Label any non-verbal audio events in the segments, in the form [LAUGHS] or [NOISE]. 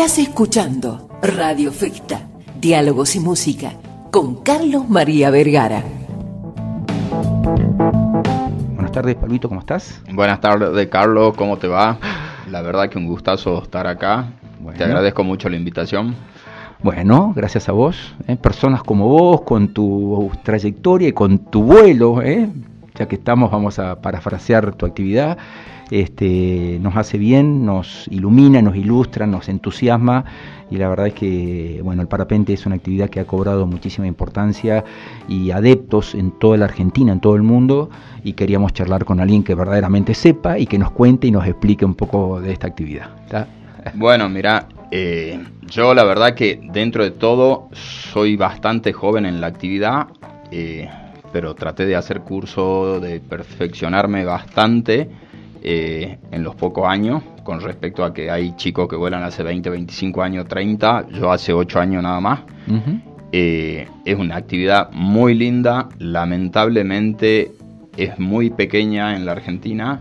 Estás escuchando Radio Festa, Diálogos y Música, con Carlos María Vergara. Buenas tardes, Palvito, ¿cómo estás? Buenas tardes, Carlos, ¿cómo te va? La verdad que un gustazo estar acá. Te agradezco mucho la invitación. Bueno, gracias a vos. ¿eh? Personas como vos, con tu trayectoria y con tu vuelo, ¿eh? Ya que estamos, vamos a parafrasear tu actividad, este, nos hace bien, nos ilumina, nos ilustra, nos entusiasma. Y la verdad es que bueno, el parapente es una actividad que ha cobrado muchísima importancia y adeptos en toda la Argentina, en todo el mundo. Y queríamos charlar con alguien que verdaderamente sepa y que nos cuente y nos explique un poco de esta actividad. [LAUGHS] Bueno, mira, eh, yo la verdad que dentro de todo soy bastante joven en la actividad, eh, pero traté de hacer curso, de perfeccionarme bastante eh, en los pocos años, con respecto a que hay chicos que vuelan hace 20, 25 años, 30, yo hace 8 años nada más. Eh, es una actividad muy linda, lamentablemente es muy pequeña en la Argentina,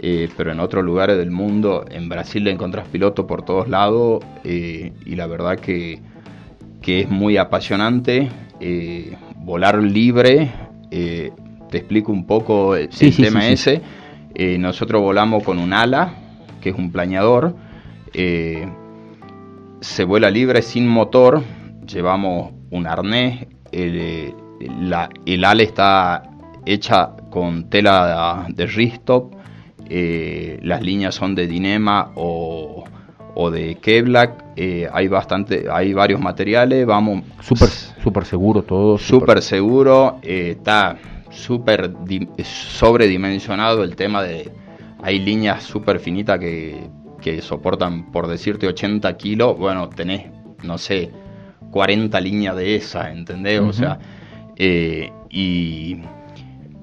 eh, pero en otros lugares del mundo, en Brasil le encontrás piloto por todos lados y la verdad que, que es muy apasionante. volar libre, te explico un poco el, tema ese. Eh, nosotros volamos con un ala, que es un planeador. Eh, se vuela libre sin motor. Llevamos un arnés. El, ala está hecha con tela de, ristop. Eh, las líneas son de Dinema o, de Kevlar. hay bastante, hay varios materiales. Vamos. Súper super seguro todo. Súper seguro. está súper sobredimensionado el tema de... Hay líneas súper finitas que, que soportan, por decirte, 80 kilos. Bueno, tenés, no sé, 40 líneas de esa, ¿entendés? O sea, eh, y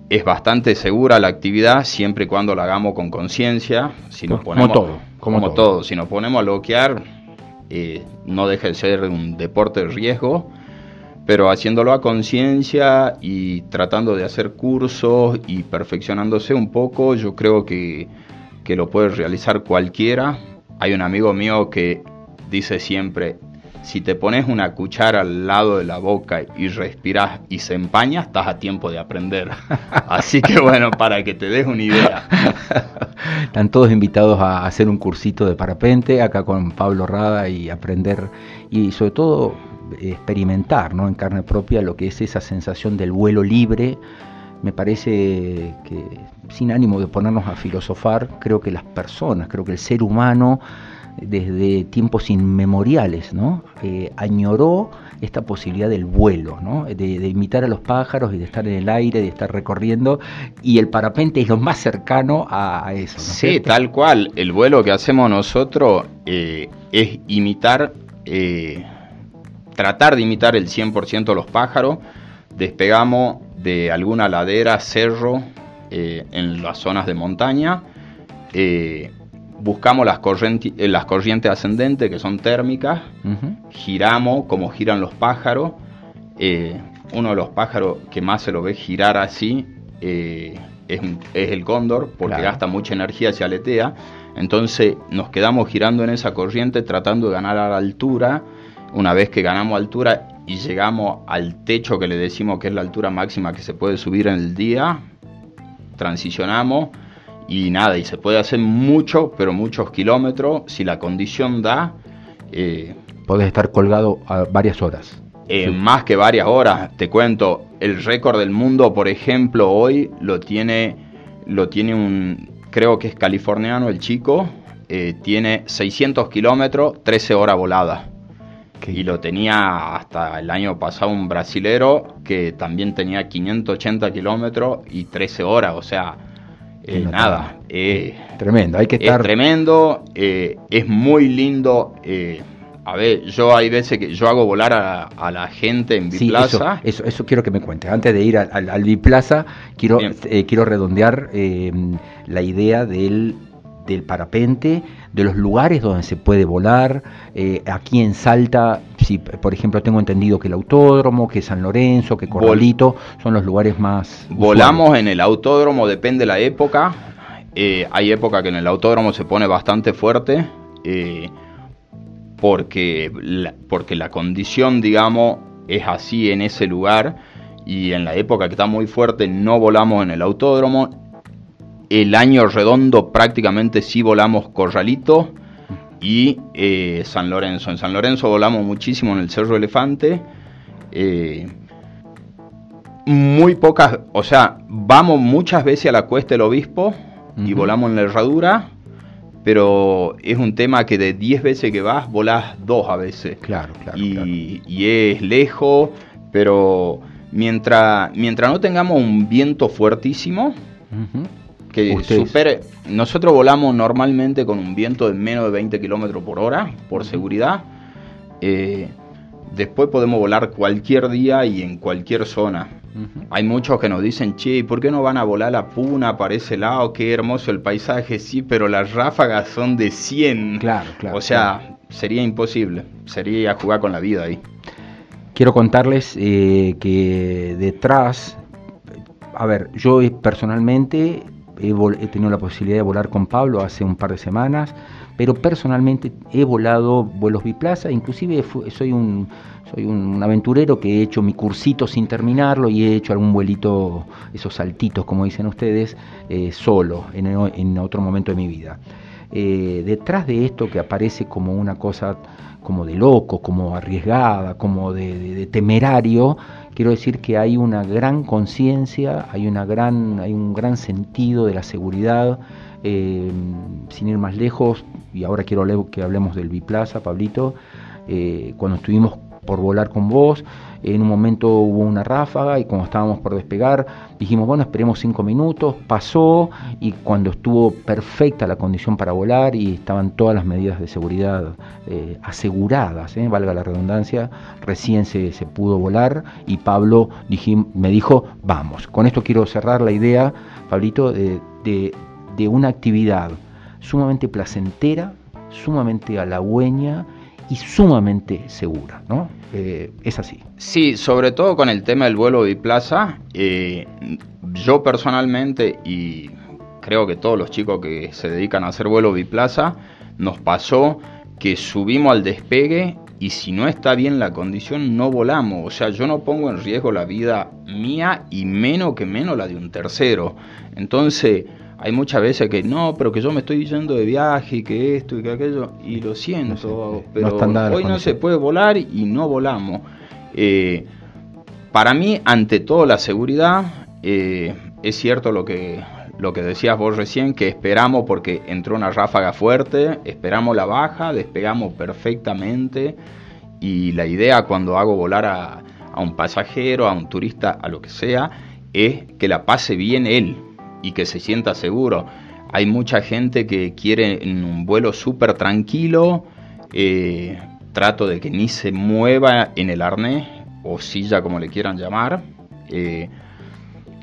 es bastante segura la actividad siempre y cuando la hagamos con conciencia. Si nos ponemos, como todo, como, todo. Si nos ponemos a bloquear, eh, no deja de ser un deporte de riesgo pero haciéndolo a conciencia y tratando de hacer cursos y perfeccionándose un poco, yo creo que, lo puede realizar cualquiera. Hay un amigo mío que dice siempre, si te pones una cuchara al lado de la boca y respiras y se empaña, estás a tiempo de aprender. [LAUGHS] Así que bueno, para que te des una idea. [LAUGHS] Están todos invitados a hacer un cursito de parapente acá con Pablo Rada y aprender y sobre todo experimentar ¿no? en carne propia lo que es esa sensación del vuelo libre. Me parece que, sin ánimo de ponernos a filosofar, creo que las personas, creo que el ser humano, desde tiempos inmemoriales, ¿no? Eh, añoró esta posibilidad del vuelo, ¿no? de, imitar a los pájaros y de estar en el aire, de estar recorriendo, y el parapente es lo más cercano a, eso. sí, tal cual. El vuelo que hacemos nosotros eh, es imitar eh, tratar de imitar el 100% de los pájaros. Despegamos de alguna ladera, cerro, eh, en las zonas de montaña. Eh, buscamos las, corrientes, eh, las corrientes ascendentes que son térmicas. Giramos como giran los pájaros. uno de los pájaros que más se lo ve girar así es, el cóndor porque gasta mucha energía se aletea. Entonces nos quedamos girando en esa corriente tratando de ganar a la altura una vez que ganamos altura y llegamos al techo que le decimos que es la altura máxima que se puede subir en el día, transicionamos y nada, y se puede hacer mucho, pero muchos kilómetros, si la condición da. Eh, Podés estar colgado a varias horas. Eh, más que varias horas, te cuento, el récord del mundo, por ejemplo, hoy lo tiene, lo tiene un, creo que es californiano el chico, eh, tiene 600 kilómetros, 13 horas voladas y lo tenía hasta el año pasado un brasilero que también tenía 580 kilómetros y 13 horas, o sea, eh, nada. Eh, tremendo, hay que estar... Es tremendo, eh, es muy lindo. a ver, yo hay veces que yo hago volar a, la gente en Biplaza. eso, eso, quiero que me cuentes. Antes de ir al, al, Biplaza, quiero, quiero redondear la idea del del parapente, de los lugares donde se puede volar. Eh, aquí en Salta, si, por ejemplo, tengo entendido que el autódromo, que San Lorenzo, que Corralito son los lugares más. Volamos en el autódromo, depende de la época. Eh, hay época que en el autódromo se pone bastante fuerte. Eh, porque la, porque la condición, digamos, es así en ese lugar y en la época que está muy fuerte no volamos en el autódromo. El año redondo prácticamente sí volamos Corralito y eh, San Lorenzo. En San Lorenzo volamos muchísimo en el Cerro Elefante. Eh, muy pocas, o sea, vamos muchas veces a la Cuesta del Obispo y volamos en la herradura, pero es un tema que de 10 veces que vas, volás dos a veces. Claro, claro. Y, y es lejos, pero mientras, mientras no tengamos un viento fuertísimo, que supere. Nosotros volamos normalmente con un viento de menos de 20 kilómetros por hora, por seguridad. Eh, después podemos volar cualquier día y en cualquier zona. Hay muchos que nos dicen, che, ¿por qué no van a volar la puna para ese lado? Qué hermoso el paisaje, sí, pero las ráfagas son de 100. Claro, claro. O sea, sería imposible. Sería jugar con la vida ahí. Quiero contarles eh, que detrás, a ver, yo personalmente he, tenido la posibilidad de volar con Pablo hace un par de semanas, pero personalmente he volado vuelos biplaza, inclusive soy un soy un, aventurero que he hecho mi cursito sin terminarlo y he hecho algún vuelito, esos saltitos como dicen ustedes, eh, solo en, otro momento de mi vida. Eh, detrás de esto que aparece como una cosa como de loco, como arriesgada, como de temerario, quiero decir que hay una gran conciencia, hay, una gran, hay un gran sentido de la seguridad, eh, sin ir más lejos, y ahora quiero que hablemos del Biplaza, Pablito, eh, cuando estuvimos por volar con vos, en un momento hubo una ráfaga y cuando estábamos por despegar dijimos, bueno, esperemos cinco minutos, pasó y cuando estuvo perfecta la condición para volar y estaban todas las medidas de seguridad eh, aseguradas, eh, valga la redundancia, recién se, pudo volar y Pablo me dijo, vamos. Con esto quiero cerrar la idea, Pablito, de, de una actividad sumamente placentera, sumamente halagüeña y sumamente segura, ¿no? Eh, es así. Sí, sobre todo con el tema del vuelo biplaza, eh, yo personalmente y creo que todos los chicos que se dedican a hacer vuelo biplaza, nos pasó que subimos al despegue y si no está bien la condición no volamos. O sea, yo no pongo en riesgo la vida mía y menos que menos la de un tercero. Entonces, hay muchas veces que no, pero que yo me estoy yendo de viaje y que esto y que aquello, y lo siento, pero hoy no se puede volar y no volamos. Eh, para mí, ante todo, la seguridad, eh, es cierto lo que, lo que decías vos recién, que esperamos porque entró una ráfaga fuerte, esperamos la baja, despegamos perfectamente, y la idea cuando hago volar a, a un pasajero, a un turista, a lo que sea, es que la pase bien él y que se sienta seguro. Hay mucha gente que quiere un vuelo súper tranquilo, eh, trato de que ni se mueva en el arnés o silla como le quieran llamar. Eh,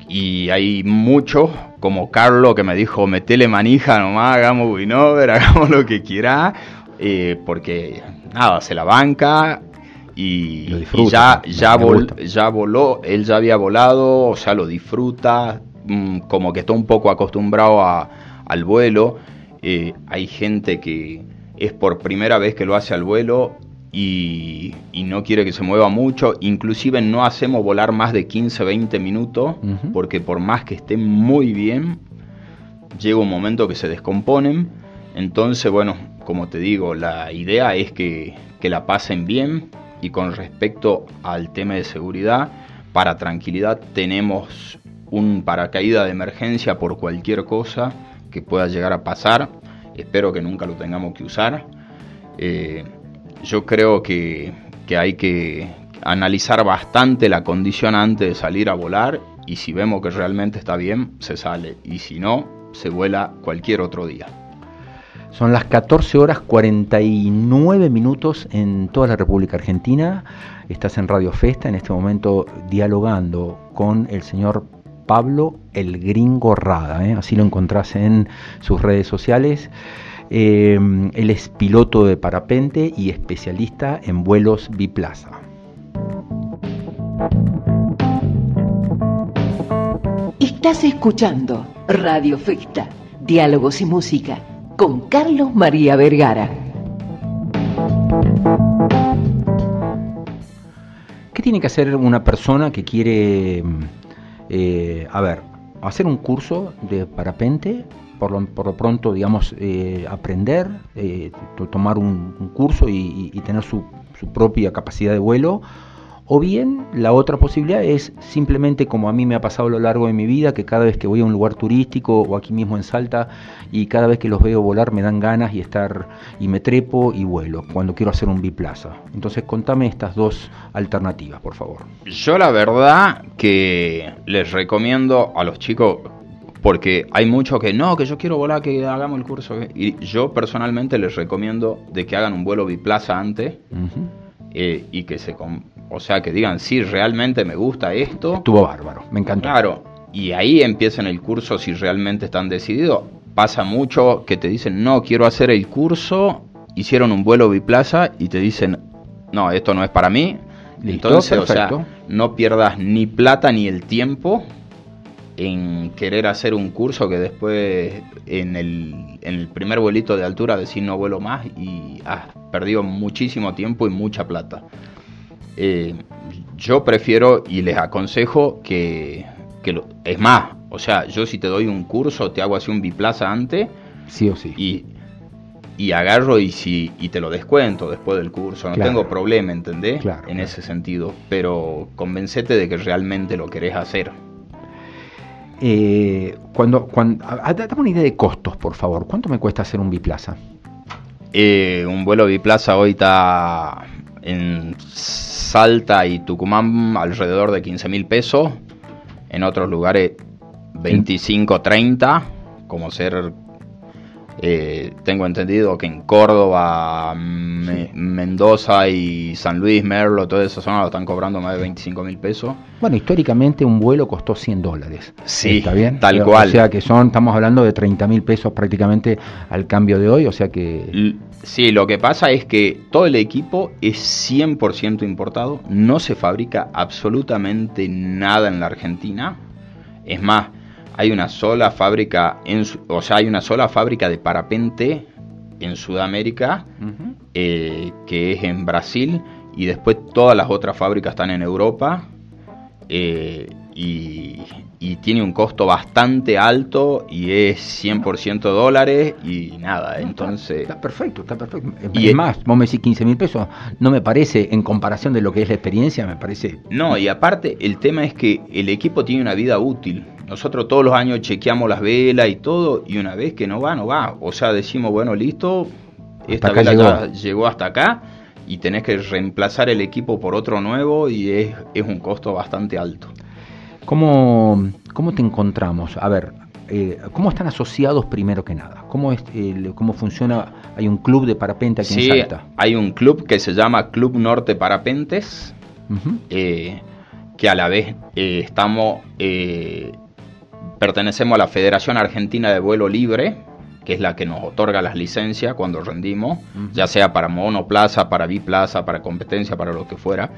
y hay muchos, como Carlos, que me dijo, metele manija nomás, hagamos winover, [LAUGHS] hagamos lo que quiera, eh, porque nada, se la banca y, ya, ya, ya voló, él ya había volado, o sea, lo disfruta, Mm, como que está un poco acostumbrado al vuelo. Eh, hay gente que es por primera vez que lo hace al vuelo y, no quiere que se mueva mucho. Inclusive no hacemos volar más de 15, 20 minutos porque por más que estén muy bien, llega un momento que se descomponen. Entonces, bueno, como te digo, la idea es que, que la pasen bien y con respecto al tema de seguridad, para tranquilidad tenemos un paracaídas de emergencia por cualquier cosa que pueda llegar a pasar. Espero que nunca lo tengamos que usar. Eh, yo creo que, que hay que analizar bastante la condición antes de salir a volar y si vemos que realmente está bien, se sale y si no, se vuela cualquier otro día. Son las 14 horas 49 minutos en toda la República Argentina. Estás en Radio Festa en este momento dialogando con el señor Pablo el Gringo Rada, ¿eh? así lo encontrás en sus redes sociales. Eh, él es piloto de parapente y especialista en vuelos biplaza. Estás escuchando Radio Festa, Diálogos y Música, con Carlos María Vergara. ¿Qué tiene que hacer una persona que quiere, eh, a ver, hacer un curso de parapente? Por lo, por lo pronto, digamos, eh, aprender, eh, tomar un, curso y, tener su, su propia capacidad de vuelo, o bien la otra posibilidad es simplemente como a mí me ha pasado a lo largo de mi vida, que cada vez que voy a un lugar turístico o aquí mismo en Salta y cada vez que los veo volar me dan ganas y estar y me trepo y vuelo cuando quiero hacer un biplaza. Entonces contame estas dos alternativas, por favor. Yo la verdad que les recomiendo a los chicos porque hay muchos que no, que yo quiero volar, que hagamos el curso. Y yo personalmente les recomiendo de que hagan un vuelo biplaza antes eh, y que se, o sea, que digan, sí, realmente me gusta esto. Estuvo bárbaro, me encantó. Claro, y ahí empiezan el curso si realmente están decididos. Pasa mucho que te dicen, no, quiero hacer el curso, hicieron un vuelo biplaza y te dicen, no, esto no es para mí. Entonces, o sea, no pierdas ni plata ni el tiempo en querer hacer un curso que después en el, en el primer vuelito de altura decir no vuelo más y has perdido muchísimo tiempo y mucha plata. Eh, yo prefiero y les aconsejo que, lo, es más, o sea, yo si te doy un curso, te hago así un biplaza antes. Sí o sí. Y, y agarro y, si, y te lo descuento después del curso. No tengo problema, ¿entendés? Claro, en ese sentido. Pero convencete de que realmente lo querés hacer. Eh, cuando, cuando, dame una idea de costos, por favor. ¿Cuánto me cuesta hacer un biplaza? Eh, un vuelo biplaza hoy está en Salta y Tucumán alrededor de 15 mil pesos, en otros lugares 25, 30, como ser, eh, tengo entendido que en Córdoba, Mendoza y San Luis, Merlo, toda esa zona lo están cobrando más de 25 mil pesos. Bueno, históricamente un vuelo costó 100 dólares. Sí, ¿Está bien? tal cual. O sea que son, estamos hablando de 30 mil pesos prácticamente al cambio de hoy, o sea que... Sí, lo que pasa es que todo el equipo es 100% importado, no se fabrica absolutamente nada en la Argentina. Es más, hay una sola fábrica, en, o sea, hay una sola fábrica de parapente en Sudamérica, eh, que es en Brasil, y después todas las otras fábricas están en Europa. Eh, y, tiene un costo bastante alto y es 100% dólares y nada, entonces... Está, perfecto, está perfecto. Y es más, vos me decís 15 mil pesos, no me parece, en comparación de lo que es la experiencia, me parece... No, y aparte el tema es que el equipo tiene una vida útil. Nosotros todos los años chequeamos las velas y todo, y una vez que no va, no va. O sea, decimos, bueno, listo, esta vela llegó. llegó hasta acá y tenés que reemplazar el equipo por otro nuevo y es, es un costo bastante alto. ¿Cómo, cómo te encontramos? A ver, eh, ¿cómo están asociados primero que nada? ¿Cómo, es, ¿Cómo funciona? ¿Hay un club de parapente aquí en Salta? hay un club que se llama Club Norte Parapentes, eh, que a la vez eh, estamos, pertenecemos a la Federación Argentina de Vuelo Libre, que es la que nos otorga las licencias cuando rendimos, ya sea para monoplaza, para biplaza, para competencia, para lo que fuera.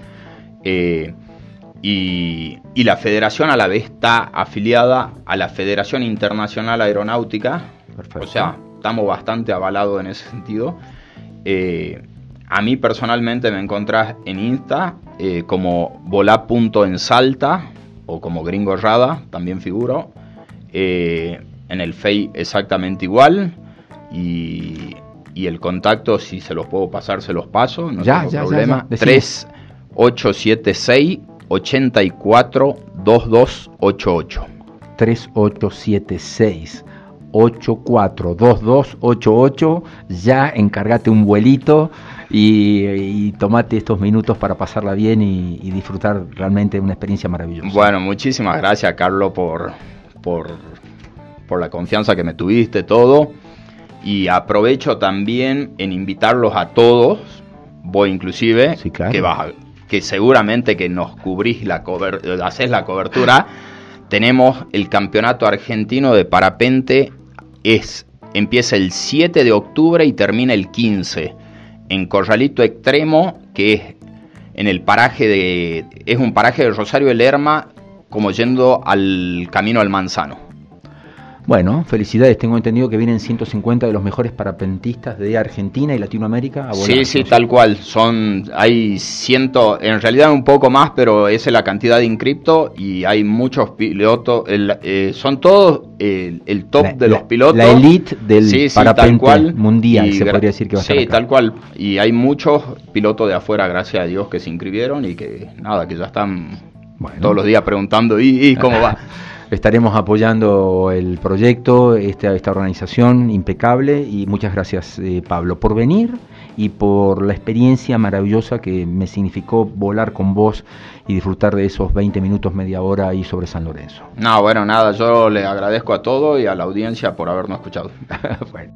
Y, la federación a la vez está afiliada a la Federación Internacional Aeronáutica. O sea, estamos bastante avalados en ese sentido. Eh, a mí personalmente me encontrás en Insta eh, como volá.ensalta o como gringo rada, también figuro. Eh, en el FEI exactamente igual. Y, el contacto, si se los puedo pasar, se los paso, no ya, tengo ya, problema. 3876 84 2288. 3876 842288. Ya encárgate un vuelito y, tomate estos minutos para pasarla bien y, disfrutar realmente de una experiencia maravillosa. Bueno, muchísimas gracias, Carlos, por, por, por la confianza que me tuviste, todo. Y aprovecho también en invitarlos a todos, voy inclusive, que, vas, que seguramente que nos cubrís la haces la cobertura, tenemos el campeonato argentino de parapente, es, empieza el 7 de octubre y termina el 15, en Corralito Extremo, que es en el paraje de, es un paraje de Rosario de Lerma, como yendo al camino al Manzano. Bueno, felicidades. Tengo entendido que vienen 150 de los mejores parapentistas de Argentina y Latinoamérica a volar. Sí, sí, tal cual. Son, hay ciento, en realidad un poco más, pero esa es la cantidad de inscriptos y hay muchos pilotos. Eh, son todos el, top de los pilotos. La elite del sí, mundial, se podría decir que va a Sí, tal cual. Y hay muchos pilotos de afuera, gracias a Dios, que se inscribieron y que nada, que ya están todos los días preguntando, ¿y, cómo va? [LAUGHS] Estaremos apoyando el proyecto, esta, esta organización impecable y muchas gracias eh, Pablo por venir y por la experiencia maravillosa que me significó volar con vos y disfrutar de esos 20 minutos, media hora ahí sobre San Lorenzo. No, bueno, nada, yo le agradezco a todo y a la audiencia por habernos escuchado. [LAUGHS] bueno.